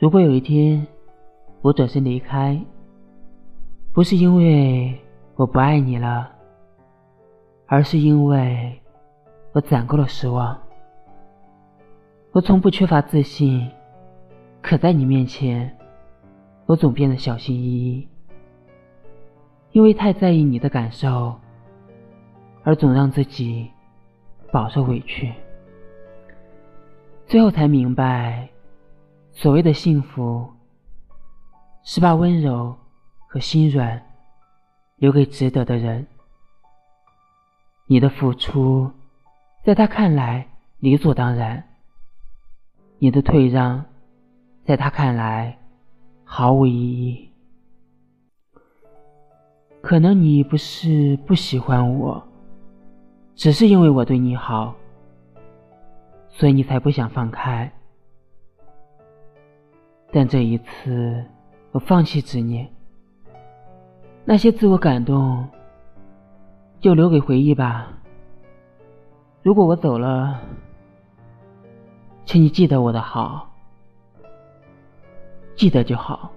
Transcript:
如果有一天我转身离开，不是因为我不爱你了，而是因为我攒够了失望。我从不缺乏自信，可在你面前，我总变得小心翼翼，因为太在意你的感受，而总让自己饱受委屈。最后才明白，所谓的幸福，是把温柔和心软留给值得的人。你的付出，在他看来理所当然；你的退让，在他看来毫无意义。可能你不是不喜欢我，只是因为我对你好。所以你才不想放开，但这一次我放弃执念。那些自我感动，就留给回忆吧。如果我走了，请你记得我的好，记得就好。